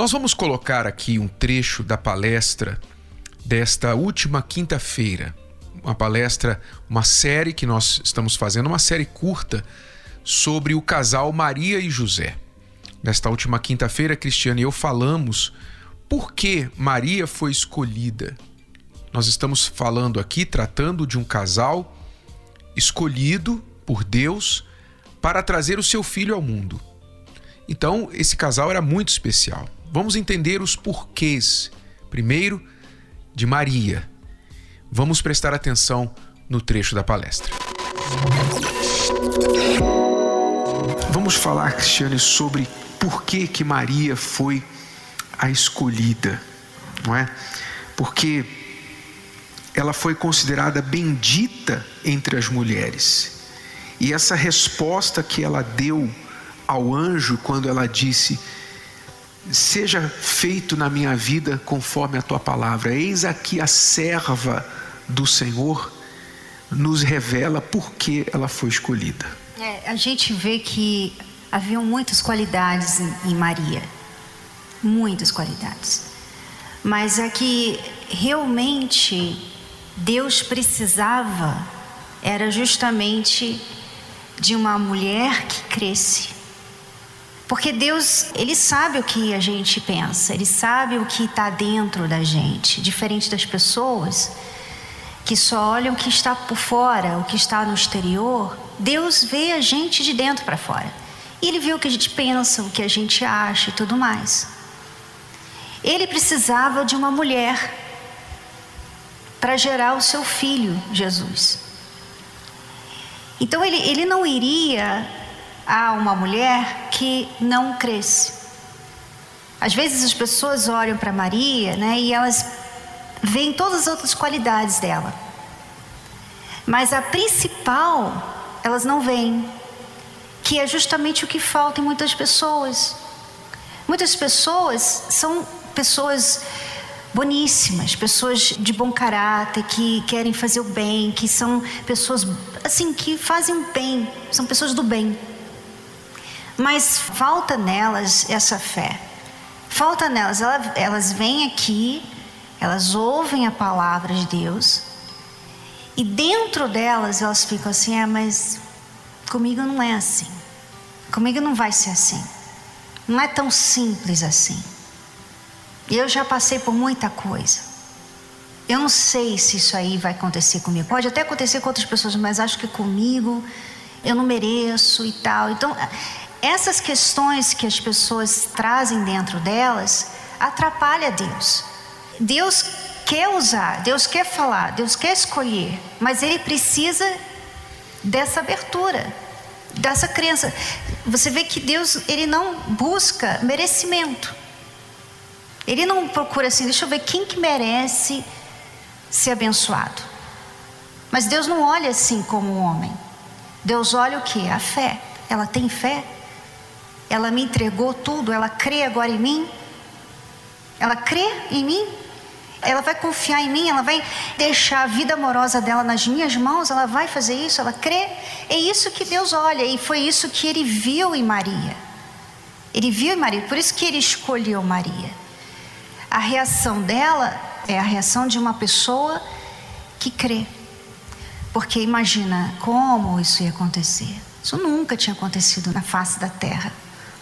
Nós vamos colocar aqui um trecho da palestra desta última quinta-feira. Uma palestra, uma série que nós estamos fazendo, uma série curta sobre o casal Maria e José. Nesta última quinta-feira, Cristiane e eu falamos por que Maria foi escolhida. Nós estamos falando aqui, tratando de um casal escolhido por Deus para trazer o seu filho ao mundo. Então, esse casal era muito especial. Vamos entender os porquês. Primeiro, de Maria. Vamos prestar atenção no trecho da palestra. Vamos falar, Cristiane, sobre por que, que Maria foi a escolhida, não é? Porque ela foi considerada bendita entre as mulheres. E essa resposta que ela deu ao anjo quando ela disse: seja feito na minha vida conforme a tua palavra. Eis aqui a serva do Senhor, nos revela por que ela foi escolhida. É, a gente vê que haviam muitas qualidades em, Maria, muitas qualidades, mas é que realmente Deus precisava era justamente de uma mulher que cresce porque Deus, Ele sabe o que a gente pensa, Ele sabe o que está dentro da gente, diferente das pessoas que só olham o que está por fora, o que está no exterior. Deus vê a gente de dentro para fora. E Ele vê o que a gente pensa, o que a gente acha e tudo mais. Ele precisava de uma mulher para gerar o seu filho, Jesus. Então ele, ele não iria a uma mulher que não cresce. Às vezes as pessoas olham para Maria né, e elas veem todas as outras qualidades dela. Mas a principal, elas não veem, que é justamente o que falta em muitas pessoas. Muitas pessoas são pessoas boníssimas, pessoas de bom caráter, que querem fazer o bem, que são pessoas assim que fazem o bem, são pessoas do bem. Mas falta nelas essa fé. Falta nelas, elas vêm aqui, elas ouvem a palavra de Deus, e dentro delas elas ficam assim: ah, mas comigo não é assim. Comigo não vai ser assim. Não é tão simples assim. Eu já passei por muita coisa. Eu não sei se isso aí vai acontecer comigo. Pode até acontecer com outras pessoas, mas acho que comigo eu não mereço e tal. Então, essas questões que as pessoas trazem dentro delas atrapalha Deus. Deus quer usar, Deus quer falar, Deus quer escolher, mas ele precisa dessa abertura, dessa crença. Você vê que Deus, ele não busca merecimento. Ele não procura assim, deixa eu ver quem que merece ser abençoado. Mas Deus não olha assim como um homem. Deus olha o que? A fé. Ela tem fé? Ela me entregou tudo, ela crê agora em mim. Ela crê em mim. Ela vai confiar em mim, ela vai deixar a vida amorosa dela nas minhas mãos, ela vai fazer isso, ela crê. É isso que Deus olha e foi isso que ele viu em Maria. Ele viu em Maria, por isso que ele escolheu Maria. A reação dela é a reação de uma pessoa que crê. Porque imagina como isso ia acontecer. Isso nunca tinha acontecido na face da terra.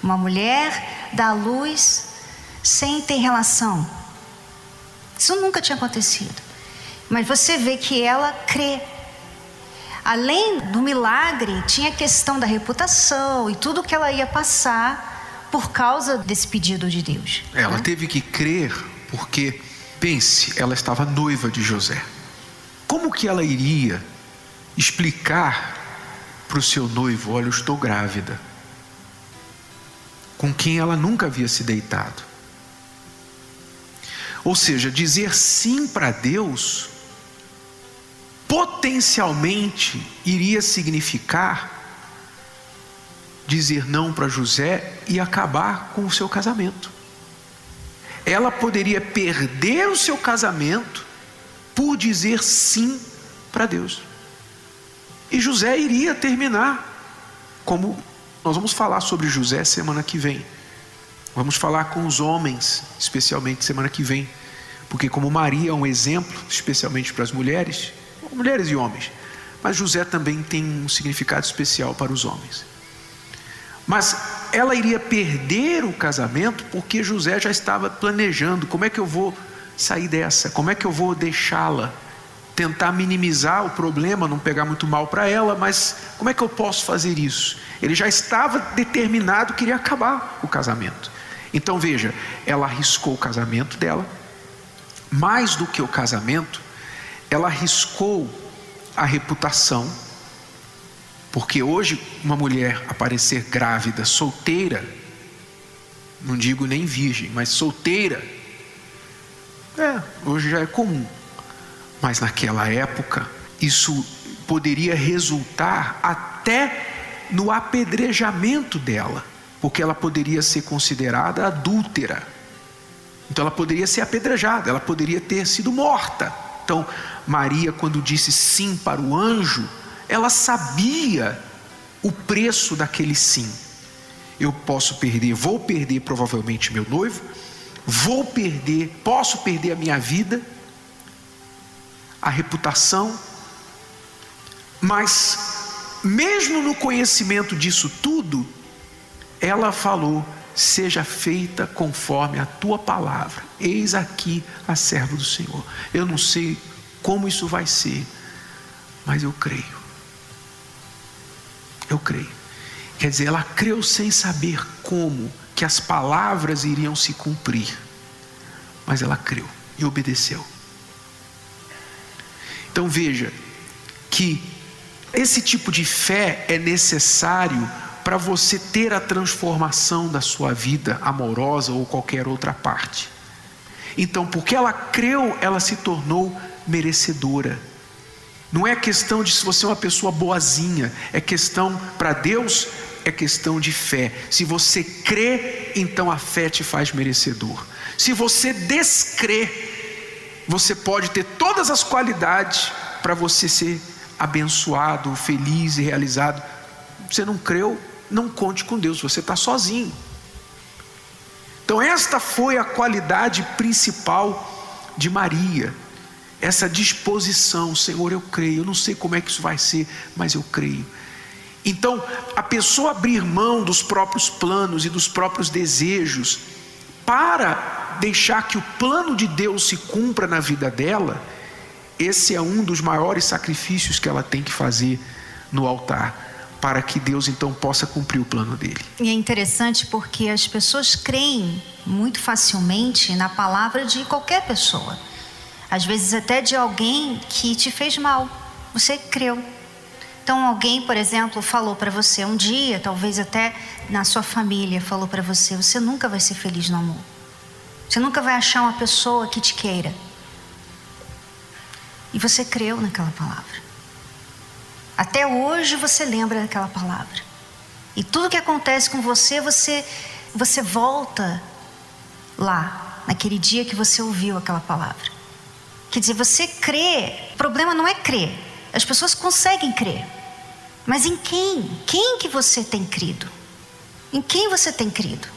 Uma mulher dá luz sem ter relação. Isso nunca tinha acontecido. Mas você vê que ela crê. Além do milagre, tinha a questão da reputação e tudo que ela ia passar por causa desse pedido de Deus. Ela né? teve que crer porque, pense, ela estava noiva de José. Como que ela iria explicar para o seu noivo: Olha, eu estou grávida? Com quem ela nunca havia se deitado. Ou seja, dizer sim para Deus potencialmente iria significar dizer não para José e acabar com o seu casamento. Ela poderia perder o seu casamento por dizer sim para Deus. E José iria terminar, como nós vamos falar sobre José semana que vem. Vamos falar com os homens, especialmente semana que vem, porque, como Maria é um exemplo, especialmente para as mulheres, mulheres e homens, mas José também tem um significado especial para os homens. Mas ela iria perder o casamento porque José já estava planejando: como é que eu vou sair dessa? Como é que eu vou deixá-la? Tentar minimizar o problema, não pegar muito mal para ela, mas como é que eu posso fazer isso? Ele já estava determinado, queria acabar o casamento. Então veja, ela arriscou o casamento dela, mais do que o casamento, ela arriscou a reputação, porque hoje uma mulher aparecer grávida, solteira, não digo nem virgem, mas solteira, é, hoje já é comum. Mas naquela época, isso poderia resultar até no apedrejamento dela porque ela poderia ser considerada adúltera. Então ela poderia ser apedrejada, ela poderia ter sido morta. Então, Maria, quando disse sim para o anjo, ela sabia o preço daquele sim. Eu posso perder, vou perder provavelmente meu noivo, vou perder, posso perder a minha vida, a reputação, mas mesmo no conhecimento disso tudo, ela falou: Seja feita conforme a tua palavra. Eis aqui a serva do Senhor. Eu não sei como isso vai ser, mas eu creio. Eu creio. Quer dizer, ela creu sem saber como que as palavras iriam se cumprir, mas ela creu e obedeceu. Então veja que esse tipo de fé é necessário para você ter a transformação da sua vida amorosa ou qualquer outra parte. Então, porque ela creu, ela se tornou merecedora. Não é questão de se você é uma pessoa boazinha, é questão para Deus, é questão de fé. Se você crê, então a fé te faz merecedor. Se você descrê, você pode ter todas as qualidades para você ser abençoado, feliz e realizado. Você não creu, não conte com Deus, você está sozinho. Então, esta foi a qualidade principal de Maria, essa disposição, Senhor, eu creio, eu não sei como é que isso vai ser, mas eu creio. Então, a pessoa abrir mão dos próprios planos e dos próprios desejos para deixar que o plano de Deus se cumpra na vida dela, esse é um dos maiores sacrifícios que ela tem que fazer no altar para que Deus então possa cumprir o plano dele. E é interessante porque as pessoas creem muito facilmente na palavra de qualquer pessoa. Às vezes até de alguém que te fez mal. Você creu. Então alguém, por exemplo, falou para você um dia, talvez até na sua família, falou para você: você nunca vai ser feliz no amor. Você nunca vai achar uma pessoa que te queira. E você creu naquela palavra. Até hoje você lembra daquela palavra. E tudo que acontece com você, você você volta lá, naquele dia que você ouviu aquela palavra. Quer dizer, você crê. O problema não é crer. As pessoas conseguem crer. Mas em quem? Quem que você tem crido? Em quem você tem crido?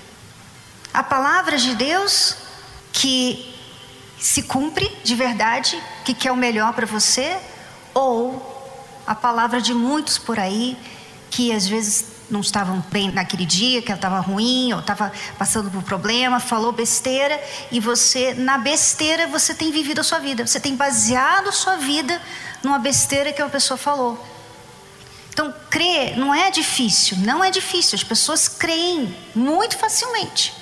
A palavra de Deus que se cumpre de verdade, que quer o melhor para você, ou a palavra de muitos por aí que às vezes não estavam bem naquele dia, que ela estava ruim ou estava passando por problema, falou besteira e você, na besteira, você tem vivido a sua vida, você tem baseado a sua vida numa besteira que uma pessoa falou. Então, crer não é difícil, não é difícil, as pessoas creem muito facilmente.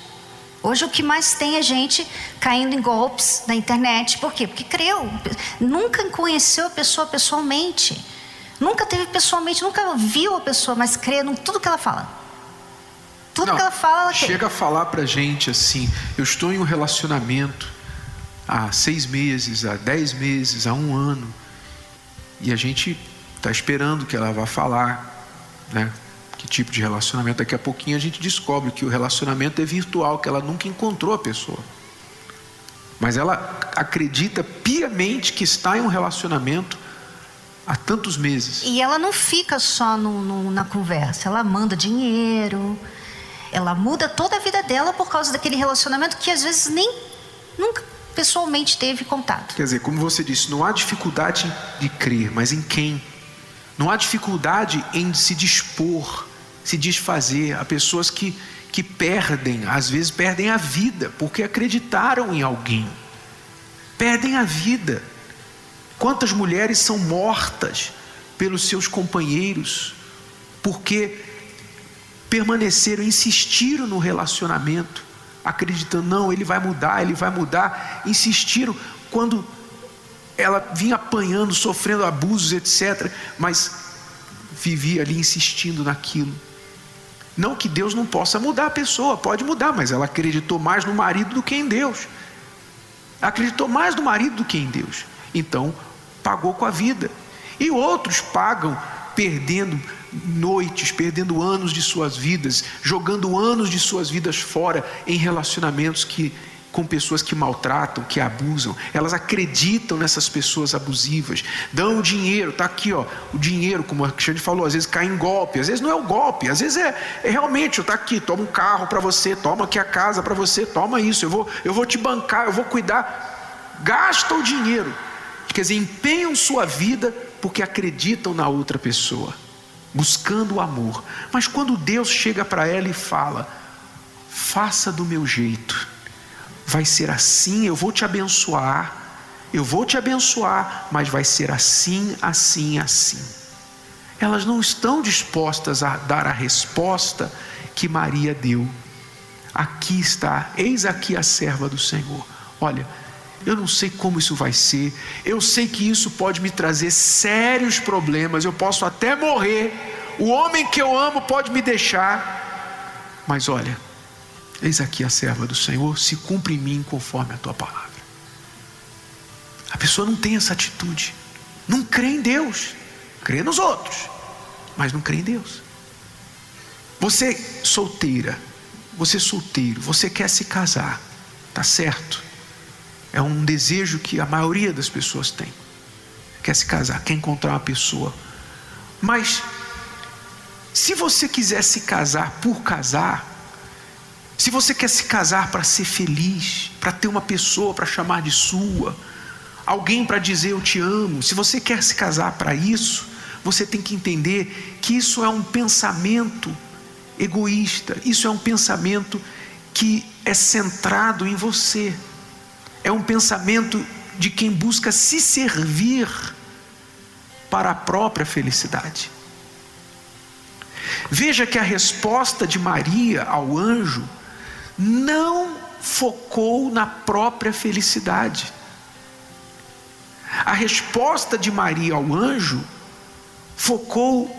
Hoje o que mais tem é gente caindo em golpes na internet, por quê? Porque creu, nunca conheceu a pessoa pessoalmente. Nunca teve pessoalmente, nunca viu a pessoa, mas crê em tudo que ela fala. Tudo Não, que ela fala, ela Chega crê. a falar pra gente assim: eu estou em um relacionamento há seis meses, há dez meses, há um ano, e a gente está esperando que ela vá falar, né? Que tipo de relacionamento? Daqui a pouquinho a gente descobre que o relacionamento é virtual, que ela nunca encontrou a pessoa. Mas ela acredita piamente que está em um relacionamento há tantos meses. E ela não fica só no, no, na conversa, ela manda dinheiro, ela muda toda a vida dela por causa daquele relacionamento que às vezes nem nunca pessoalmente teve contato. Quer dizer, como você disse, não há dificuldade de crer, mas em quem? Não há dificuldade em se dispor, se desfazer. Há pessoas que, que perdem, às vezes perdem a vida, porque acreditaram em alguém. Perdem a vida. Quantas mulheres são mortas pelos seus companheiros, porque permaneceram, insistiram no relacionamento, acreditando, não, ele vai mudar, ele vai mudar, insistiram quando ela vinha apanhando, sofrendo abusos, etc., mas vivia ali insistindo naquilo. Não que Deus não possa mudar a pessoa, pode mudar, mas ela acreditou mais no marido do que em Deus. Acreditou mais no marido do que em Deus. Então, pagou com a vida. E outros pagam perdendo noites, perdendo anos de suas vidas, jogando anos de suas vidas fora em relacionamentos que com pessoas que maltratam, que abusam. Elas acreditam nessas pessoas abusivas, dão o dinheiro, está aqui, ó, o dinheiro, como a Cristiane falou, às vezes cai em golpe, às vezes não é o golpe, às vezes é, é realmente, está aqui, toma um carro para você, toma aqui a casa para você, toma isso, eu vou, eu vou te bancar, eu vou cuidar. Gasta o dinheiro, quer dizer, empenham sua vida porque acreditam na outra pessoa, buscando o amor. Mas quando Deus chega para ela e fala: faça do meu jeito vai ser assim, eu vou te abençoar, eu vou te abençoar, mas vai ser assim, assim, assim. Elas não estão dispostas a dar a resposta que Maria deu. Aqui está, eis aqui a serva do Senhor. Olha, eu não sei como isso vai ser, eu sei que isso pode me trazer sérios problemas, eu posso até morrer, o homem que eu amo pode me deixar, mas olha, Eis aqui a serva do Senhor, se cumpre em mim conforme a tua palavra. A pessoa não tem essa atitude, não crê em Deus, crê nos outros, mas não crê em Deus. Você solteira, você solteiro, você quer se casar, tá certo? É um desejo que a maioria das pessoas tem. Quer se casar, quer encontrar uma pessoa. Mas se você quiser se casar por casar, se você quer se casar para ser feliz, para ter uma pessoa para chamar de sua, alguém para dizer eu te amo, se você quer se casar para isso, você tem que entender que isso é um pensamento egoísta, isso é um pensamento que é centrado em você, é um pensamento de quem busca se servir para a própria felicidade. Veja que a resposta de Maria ao anjo não focou na própria felicidade. A resposta de Maria ao anjo focou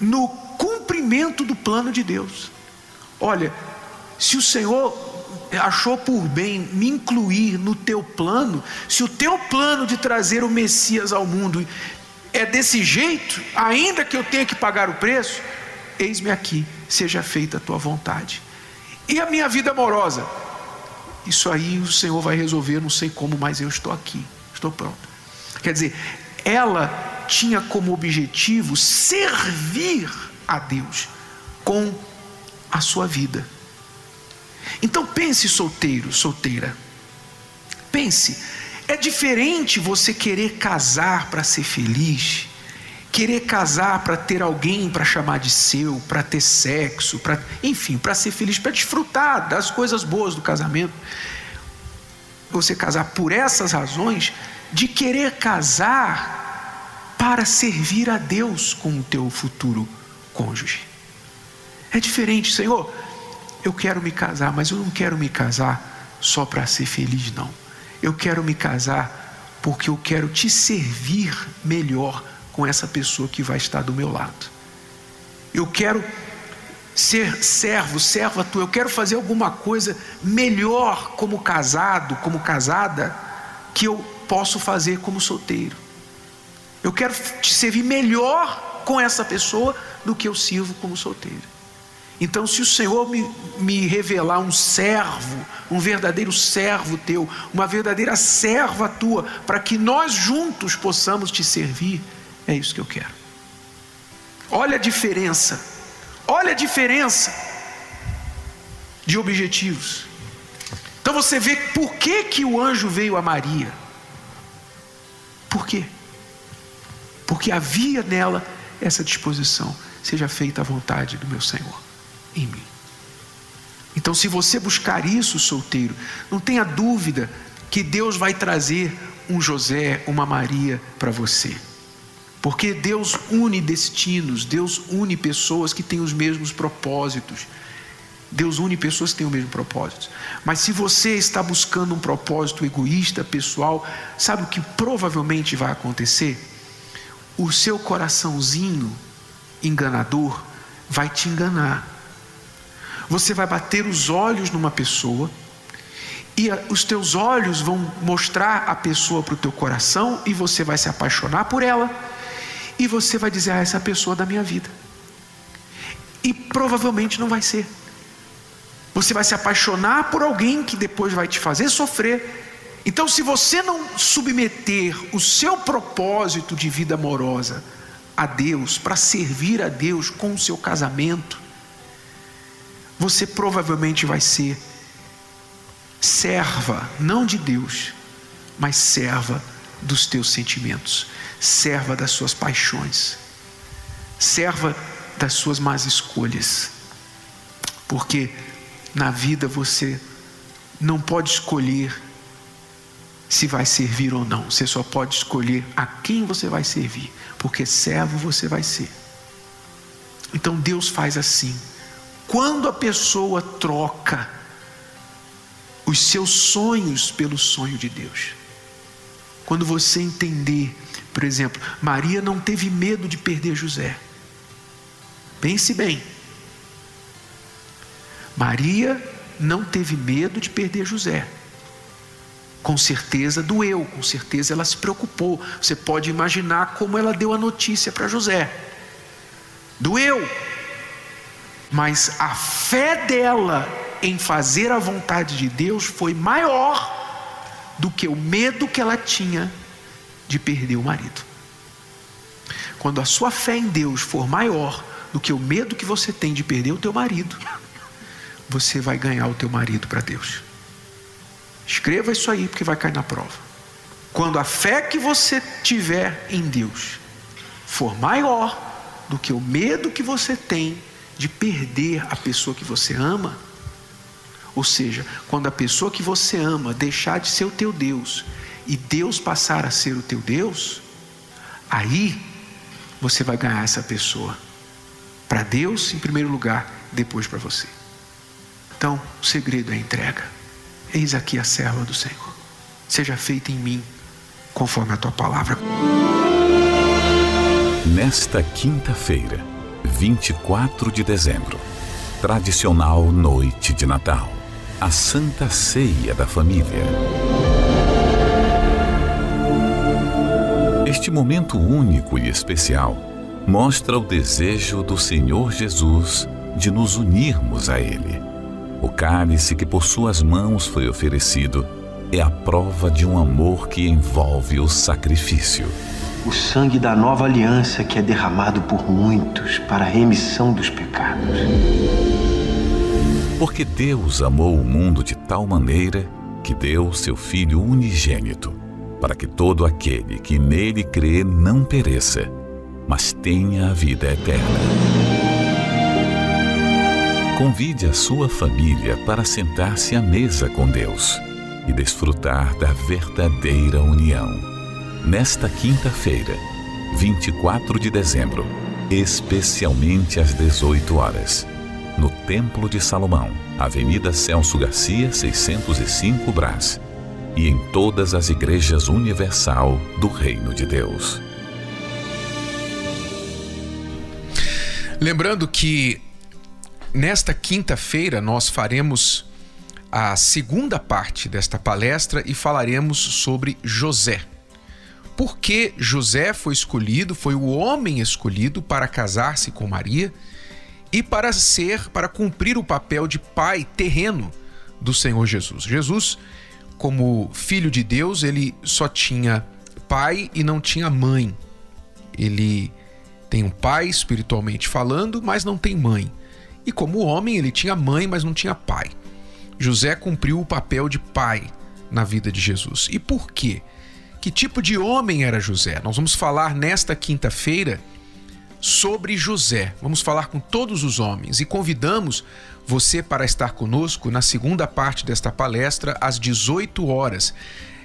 no cumprimento do plano de Deus. Olha, se o Senhor achou por bem me incluir no teu plano, se o teu plano de trazer o Messias ao mundo é desse jeito, ainda que eu tenha que pagar o preço, eis-me aqui, seja feita a tua vontade. E a minha vida amorosa? Isso aí o Senhor vai resolver, não sei como, mas eu estou aqui, estou pronto. Quer dizer, ela tinha como objetivo servir a Deus com a sua vida. Então pense, solteiro, solteira. Pense, é diferente você querer casar para ser feliz querer casar para ter alguém para chamar de seu, para ter sexo, para, enfim, para ser feliz, para desfrutar das coisas boas do casamento. Você casar por essas razões de querer casar para servir a Deus com o teu futuro cônjuge. É diferente, Senhor. Eu quero me casar, mas eu não quero me casar só para ser feliz, não. Eu quero me casar porque eu quero te servir melhor com essa pessoa que vai estar do meu lado. Eu quero ser servo, serva tua, eu quero fazer alguma coisa melhor como casado, como casada, que eu posso fazer como solteiro. Eu quero te servir melhor com essa pessoa do que eu sirvo como solteiro. Então, se o Senhor me, me revelar um servo, um verdadeiro servo teu, uma verdadeira serva tua, para que nós juntos possamos te servir, é isso que eu quero. Olha a diferença, olha a diferença de objetivos. Então você vê por que, que o anjo veio a Maria. Por quê? Porque havia nela essa disposição. Seja feita a vontade do meu Senhor em mim. Então, se você buscar isso, solteiro, não tenha dúvida que Deus vai trazer um José, uma Maria para você. Porque Deus une destinos, Deus une pessoas que têm os mesmos propósitos. Deus une pessoas que têm o mesmo propósito. Mas se você está buscando um propósito egoísta, pessoal, sabe o que provavelmente vai acontecer? O seu coraçãozinho enganador vai te enganar. Você vai bater os olhos numa pessoa e os teus olhos vão mostrar a pessoa para o teu coração e você vai se apaixonar por ela e você vai dizer: Ah, essa pessoa é da minha vida. E provavelmente não vai ser. Você vai se apaixonar por alguém que depois vai te fazer sofrer. Então, se você não submeter o seu propósito de vida amorosa a Deus, para servir a Deus com o seu casamento, você provavelmente vai ser serva, não de Deus, mas serva dos teus sentimentos, serva das suas paixões, serva das suas más escolhas. Porque na vida você não pode escolher se vai servir ou não, você só pode escolher a quem você vai servir, porque servo você vai ser. Então Deus faz assim. Quando a pessoa troca os seus sonhos pelo sonho de Deus, quando você entender, por exemplo, Maria não teve medo de perder José. Pense bem. Maria não teve medo de perder José. Com certeza doeu, com certeza ela se preocupou. Você pode imaginar como ela deu a notícia para José. Doeu. Mas a fé dela em fazer a vontade de Deus foi maior do que o medo que ela tinha de perder o marido. Quando a sua fé em Deus for maior do que o medo que você tem de perder o teu marido, você vai ganhar o teu marido para Deus. Escreva isso aí porque vai cair na prova. Quando a fé que você tiver em Deus for maior do que o medo que você tem de perder a pessoa que você ama, ou seja, quando a pessoa que você ama deixar de ser o teu Deus e Deus passar a ser o teu Deus, aí você vai ganhar essa pessoa para Deus em primeiro lugar, depois para você. Então, o segredo é a entrega. Eis aqui a serva do Senhor. Seja feita em mim conforme a tua palavra. Nesta quinta-feira, 24 de dezembro, tradicional noite de Natal, a Santa Ceia da Família. Este momento único e especial mostra o desejo do Senhor Jesus de nos unirmos a Ele. O cálice que por suas mãos foi oferecido é a prova de um amor que envolve o sacrifício. O sangue da nova aliança que é derramado por muitos para a remissão dos pecados. Porque Deus amou o mundo de tal maneira que deu seu Filho unigênito, para que todo aquele que nele crê não pereça, mas tenha a vida eterna. Convide a sua família para sentar-se à mesa com Deus e desfrutar da verdadeira união. Nesta quinta-feira, 24 de dezembro, especialmente às 18 horas, no Templo de Salomão, Avenida Celso Garcia, 605 Brás, e em todas as igrejas universal do Reino de Deus. Lembrando que Nesta quinta-feira, nós faremos a segunda parte desta palestra e falaremos sobre José. Por que José foi escolhido, foi o homem escolhido para casar-se com Maria e para ser, para cumprir o papel de pai terreno do Senhor Jesus. Jesus, como filho de Deus, ele só tinha pai e não tinha mãe. Ele tem um pai espiritualmente falando, mas não tem mãe. E como homem, ele tinha mãe, mas não tinha pai. José cumpriu o papel de pai na vida de Jesus. E por quê? Que tipo de homem era José? Nós vamos falar nesta quinta-feira sobre José. Vamos falar com todos os homens e convidamos você para estar conosco na segunda parte desta palestra às 18 horas.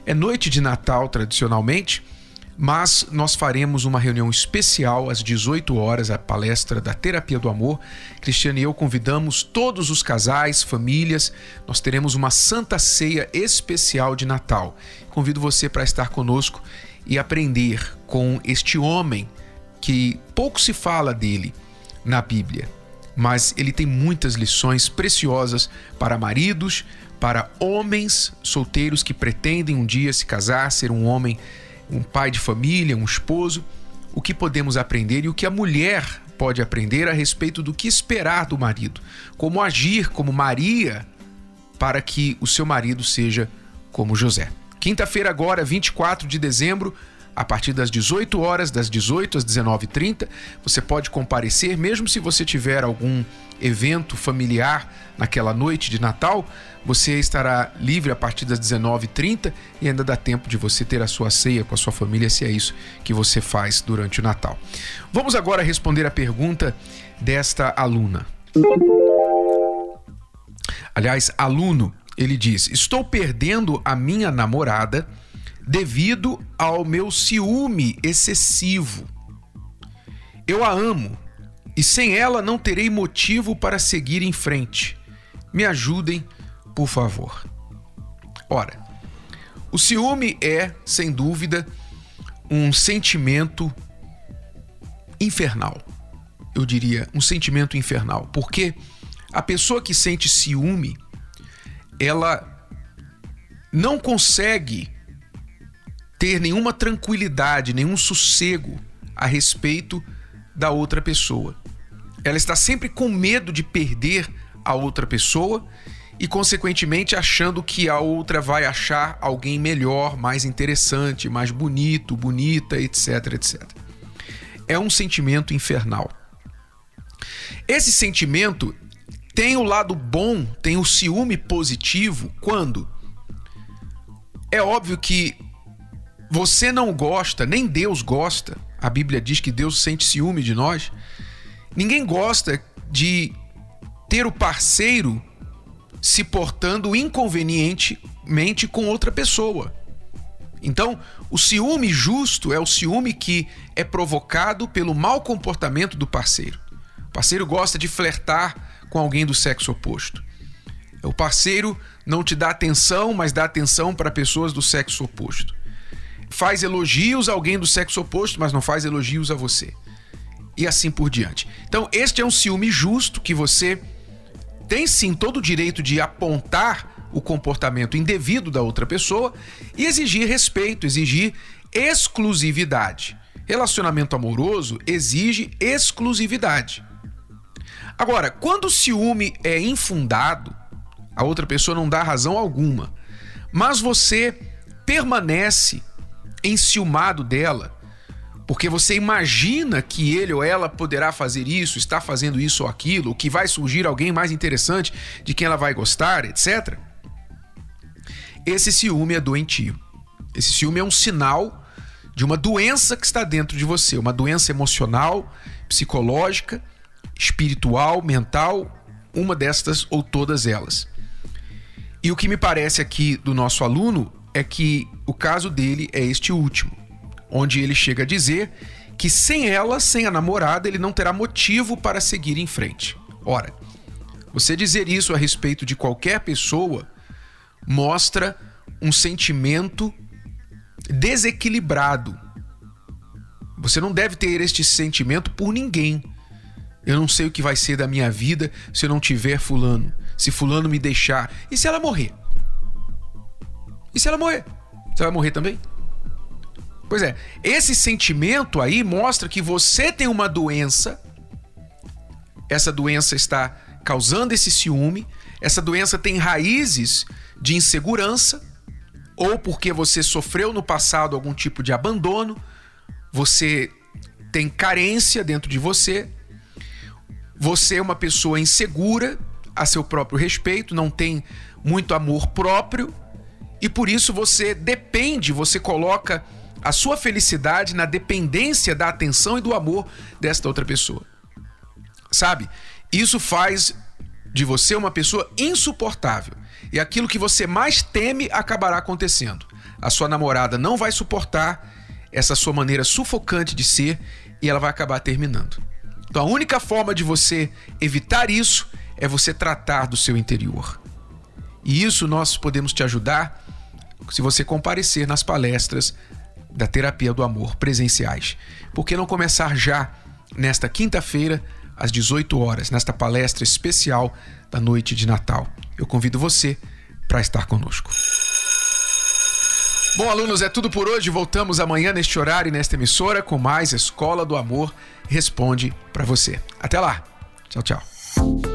É noite de Natal tradicionalmente, mas nós faremos uma reunião especial às 18 horas, a palestra da Terapia do Amor. Cristiane e eu convidamos todos os casais, famílias. Nós teremos uma santa ceia especial de Natal. Convido você para estar conosco e aprender com este homem que pouco se fala dele na Bíblia, mas ele tem muitas lições preciosas para maridos, para homens solteiros que pretendem um dia se casar, ser um homem, um pai de família, um esposo. O que podemos aprender e o que a mulher pode aprender a respeito do que esperar do marido, como agir como Maria para que o seu marido seja como José. Quinta-feira, agora, 24 de dezembro, a partir das 18 horas, das 18 às 19h30. Você pode comparecer, mesmo se você tiver algum evento familiar naquela noite de Natal, você estará livre a partir das 19h30 e ainda dá tempo de você ter a sua ceia com a sua família, se é isso que você faz durante o Natal. Vamos agora responder a pergunta desta aluna. Aliás, aluno, ele diz: Estou perdendo a minha namorada devido ao meu ciúme excessivo. Eu a amo e sem ela não terei motivo para seguir em frente. Me ajudem, por favor. Ora, o ciúme é, sem dúvida, um sentimento infernal. Eu diria um sentimento infernal, porque a pessoa que sente ciúme, ela não consegue ter nenhuma tranquilidade, nenhum sossego a respeito da outra pessoa. Ela está sempre com medo de perder a outra pessoa e, consequentemente, achando que a outra vai achar alguém melhor, mais interessante, mais bonito, bonita, etc, etc. É um sentimento infernal. Esse sentimento tem o lado bom, tem o ciúme positivo quando é óbvio que você não gosta, nem Deus gosta. A Bíblia diz que Deus sente ciúme de nós. Ninguém gosta de ter o parceiro se portando inconvenientemente com outra pessoa. Então, o ciúme justo é o ciúme que é provocado pelo mau comportamento do parceiro. O parceiro gosta de flertar com alguém do sexo oposto. O parceiro não te dá atenção, mas dá atenção para pessoas do sexo oposto faz elogios a alguém do sexo oposto, mas não faz elogios a você. E assim por diante. Então, este é um ciúme justo que você tem sim todo o direito de apontar o comportamento indevido da outra pessoa e exigir respeito, exigir exclusividade. Relacionamento amoroso exige exclusividade. Agora, quando o ciúme é infundado, a outra pessoa não dá razão alguma, mas você permanece enciumado dela, porque você imagina que ele ou ela poderá fazer isso, está fazendo isso ou aquilo, que vai surgir alguém mais interessante de quem ela vai gostar, etc. Esse ciúme é doentio. Esse ciúme é um sinal de uma doença que está dentro de você, uma doença emocional, psicológica, espiritual, mental, uma destas ou todas elas. E o que me parece aqui do nosso aluno é que o caso dele é este último, onde ele chega a dizer que sem ela, sem a namorada, ele não terá motivo para seguir em frente. Ora, você dizer isso a respeito de qualquer pessoa mostra um sentimento desequilibrado. Você não deve ter este sentimento por ninguém. Eu não sei o que vai ser da minha vida se eu não tiver fulano. Se fulano me deixar. E se ela morrer? E se ela morrer? Você vai morrer também? Pois é, esse sentimento aí mostra que você tem uma doença. Essa doença está causando esse ciúme. Essa doença tem raízes de insegurança, ou porque você sofreu no passado algum tipo de abandono, você tem carência dentro de você, você é uma pessoa insegura a seu próprio respeito, não tem muito amor próprio e por isso você depende, você coloca a sua felicidade na dependência da atenção e do amor desta outra pessoa. Sabe? Isso faz de você uma pessoa insuportável. E aquilo que você mais teme acabará acontecendo. A sua namorada não vai suportar essa sua maneira sufocante de ser e ela vai acabar terminando. Então a única forma de você evitar isso é você tratar do seu interior. E isso nós podemos te ajudar se você comparecer nas palestras da terapia do amor presenciais. Por que não começar já nesta quinta-feira às 18 horas, nesta palestra especial da noite de Natal? Eu convido você para estar conosco. Bom, alunos, é tudo por hoje. Voltamos amanhã neste horário e nesta emissora com mais Escola do Amor Responde para você. Até lá. Tchau, tchau.